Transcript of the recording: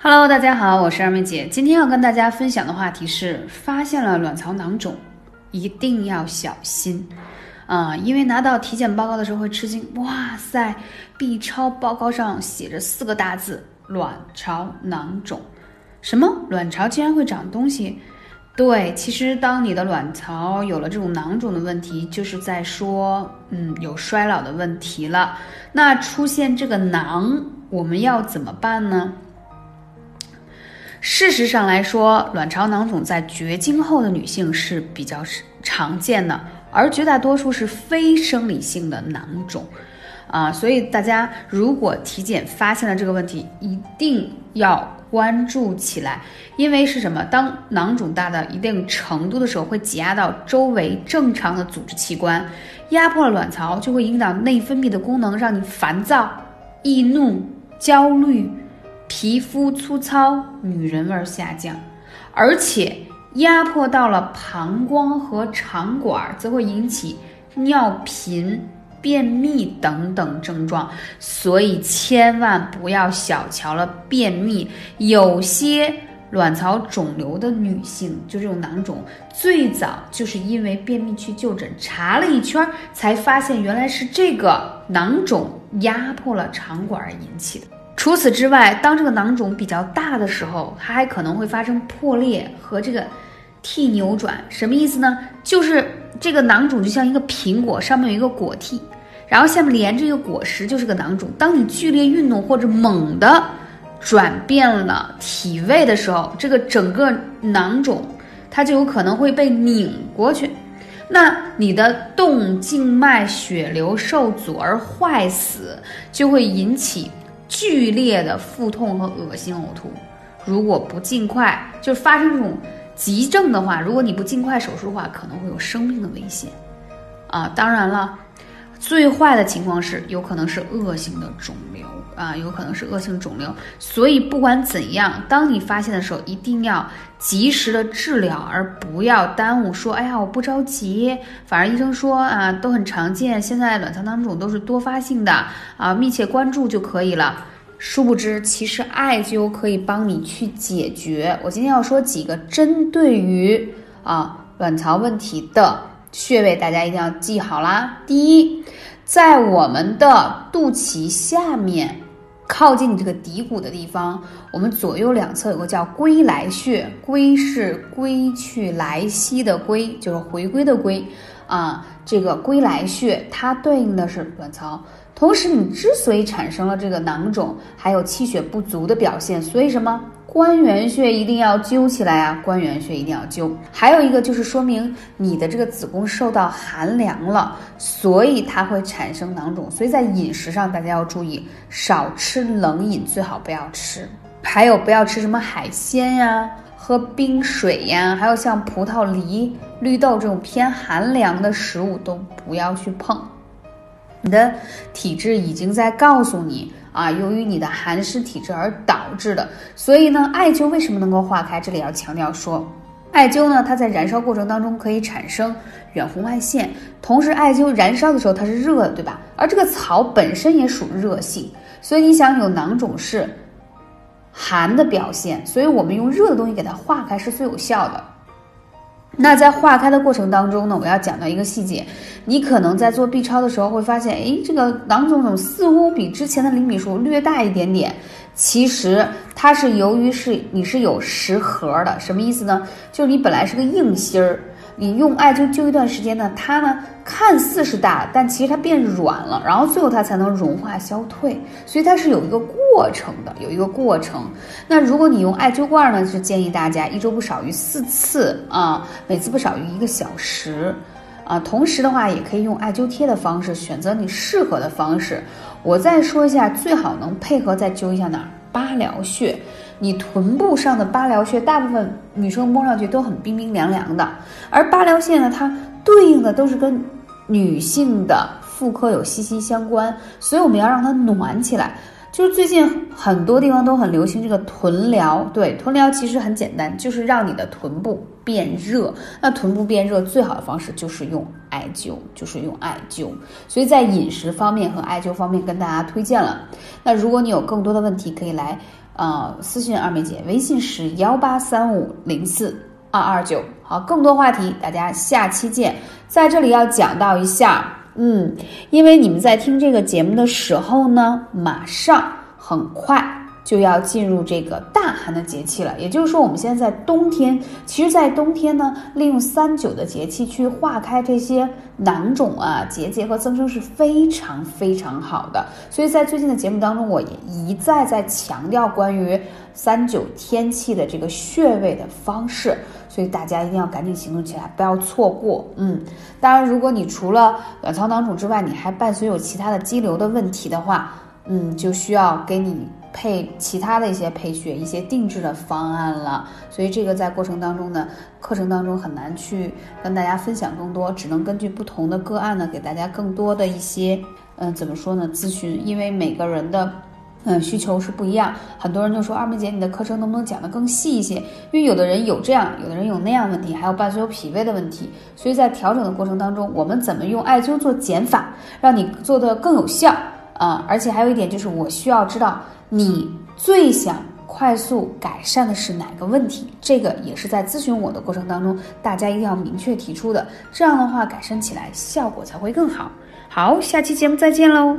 Hello，大家好，我是二妹姐。今天要跟大家分享的话题是：发现了卵巢囊肿，一定要小心啊！因为拿到体检报告的时候会吃惊，哇塞，B 超报告上写着四个大字：卵巢囊肿。什么？卵巢竟然会长东西？对，其实当你的卵巢有了这种囊肿的问题，就是在说，嗯，有衰老的问题了。那出现这个囊，我们要怎么办呢？事实上来说，卵巢囊肿在绝经后的女性是比较常见的，而绝大多数是非生理性的囊肿，啊，所以大家如果体检发现了这个问题，一定要关注起来，因为是什么？当囊肿大到一定程度的时候，会挤压到周围正常的组织器官，压迫了卵巢，就会影响内分泌的功能，让你烦躁、易怒、焦虑。皮肤粗糙，女人味下降，而且压迫到了膀胱和肠管，则会引起尿频、便秘等等症状。所以千万不要小瞧了便秘。有些卵巢肿瘤的女性，就这种囊肿，最早就是因为便秘去就诊，查了一圈，才发现原来是这个囊肿压迫了肠管引起的。除此之外，当这个囊肿比较大的时候，它还可能会发生破裂和这个 T 扭转。什么意思呢？就是这个囊肿就像一个苹果，上面有一个果蒂，然后下面连着一个果实，就是个囊肿。当你剧烈运动或者猛地转变了体位的时候，这个整个囊肿它就有可能会被拧过去，那你的动静脉血流受阻而坏死，就会引起。剧烈的腹痛和恶心呕吐，如果不尽快，就发生这种急症的话，如果你不尽快手术的话，可能会有生命的危险。啊，当然了。最坏的情况是有可能是恶性的肿瘤啊，有可能是恶性肿瘤。所以不管怎样，当你发现的时候，一定要及时的治疗，而不要耽误。说，哎呀，我不着急，反而医生说啊，都很常见，现在卵巢囊肿都是多发性的啊，密切关注就可以了。殊不知，其实艾灸可以帮你去解决。我今天要说几个针对于啊卵巢问题的。穴位大家一定要记好啦。第一，在我们的肚脐下面，靠近你这个骶骨的地方，我们左右两侧有个叫归来穴。归是归去来兮的归，就是回归的归啊。这个归来穴它对应的是卵巢。同时，你之所以产生了这个囊肿，还有气血不足的表现，所以什么？关元穴一定要灸起来啊！关元穴一定要灸。还有一个就是说明你的这个子宫受到寒凉了，所以它会产生囊肿。所以在饮食上大家要注意，少吃冷饮，最好不要吃。还有不要吃什么海鲜呀，喝冰水呀，还有像葡萄、梨、绿豆这种偏寒凉的食物都不要去碰。你的体质已经在告诉你啊，由于你的寒湿体质而导致的，所以呢，艾灸为什么能够化开？这里要强调说，艾灸呢，它在燃烧过程当中可以产生远红外线，同时艾灸燃烧的时候它是热的，对吧？而这个草本身也属热性，所以你想有囊肿是寒的表现，所以我们用热的东西给它化开是最有效的。那在化开的过程当中呢，我要讲到一个细节，你可能在做 B 超的时候会发现，诶，这个囊肿肿似乎比之前的厘米数略大一点点，其实它是由于是你是有实核的，什么意思呢？就是你本来是个硬芯儿。你用艾灸灸一段时间呢，它呢看似是大，但其实它变软了，然后最后它才能融化消退，所以它是有一个过程的，有一个过程。那如果你用艾灸罐呢，是建议大家一周不少于四次啊，每次不少于一个小时啊。同时的话，也可以用艾灸贴的方式，选择你适合的方式。我再说一下，最好能配合再灸一下哪儿？八髎穴。你臀部上的八髎穴，大部分女生摸上去都很冰冰凉凉的，而八髎穴呢，它对应的都是跟女性的妇科有息息相关，所以我们要让它暖起来。就是最近很多地方都很流行这个臀疗，对，臀疗其实很简单，就是让你的臀部变热。那臀部变热最好的方式就是用艾灸，就是用艾灸。所以在饮食方面和艾灸方面跟大家推荐了。那如果你有更多的问题，可以来。呃，私信二妹姐，微信是幺八三五零四二二九。好，更多话题大家下期见。在这里要讲到一下，嗯，因为你们在听这个节目的时候呢，马上很快。就要进入这个大寒的节气了，也就是说，我们现在在冬天。其实，在冬天呢，利用三九的节气去化开这些囊肿啊、结节和增生是非常非常好的。所以在最近的节目当中，我也一再在强调关于三九天气的这个穴位的方式，所以大家一定要赶紧行动起来，不要错过。嗯，当然，如果你除了卵巢囊肿之外，你还伴随有其他的肌瘤的问题的话，嗯，就需要给你。配其他的一些配穴，一些定制的方案了，所以这个在过程当中呢，课程当中很难去跟大家分享更多，只能根据不同的个案呢，给大家更多的一些，嗯，怎么说呢？咨询，因为每个人的，嗯，需求是不一样。很多人就说二妹姐，你的课程能不能讲得更细一些？因为有的人有这样，有的人有那样问题，还有伴随有脾胃的问题，所以在调整的过程当中，我们怎么用艾灸做减法，让你做的更有效啊？而且还有一点就是，我需要知道。你最想快速改善的是哪个问题？这个也是在咨询我的过程当中，大家一定要明确提出的。这样的话，改善起来效果才会更好。好，下期节目再见喽。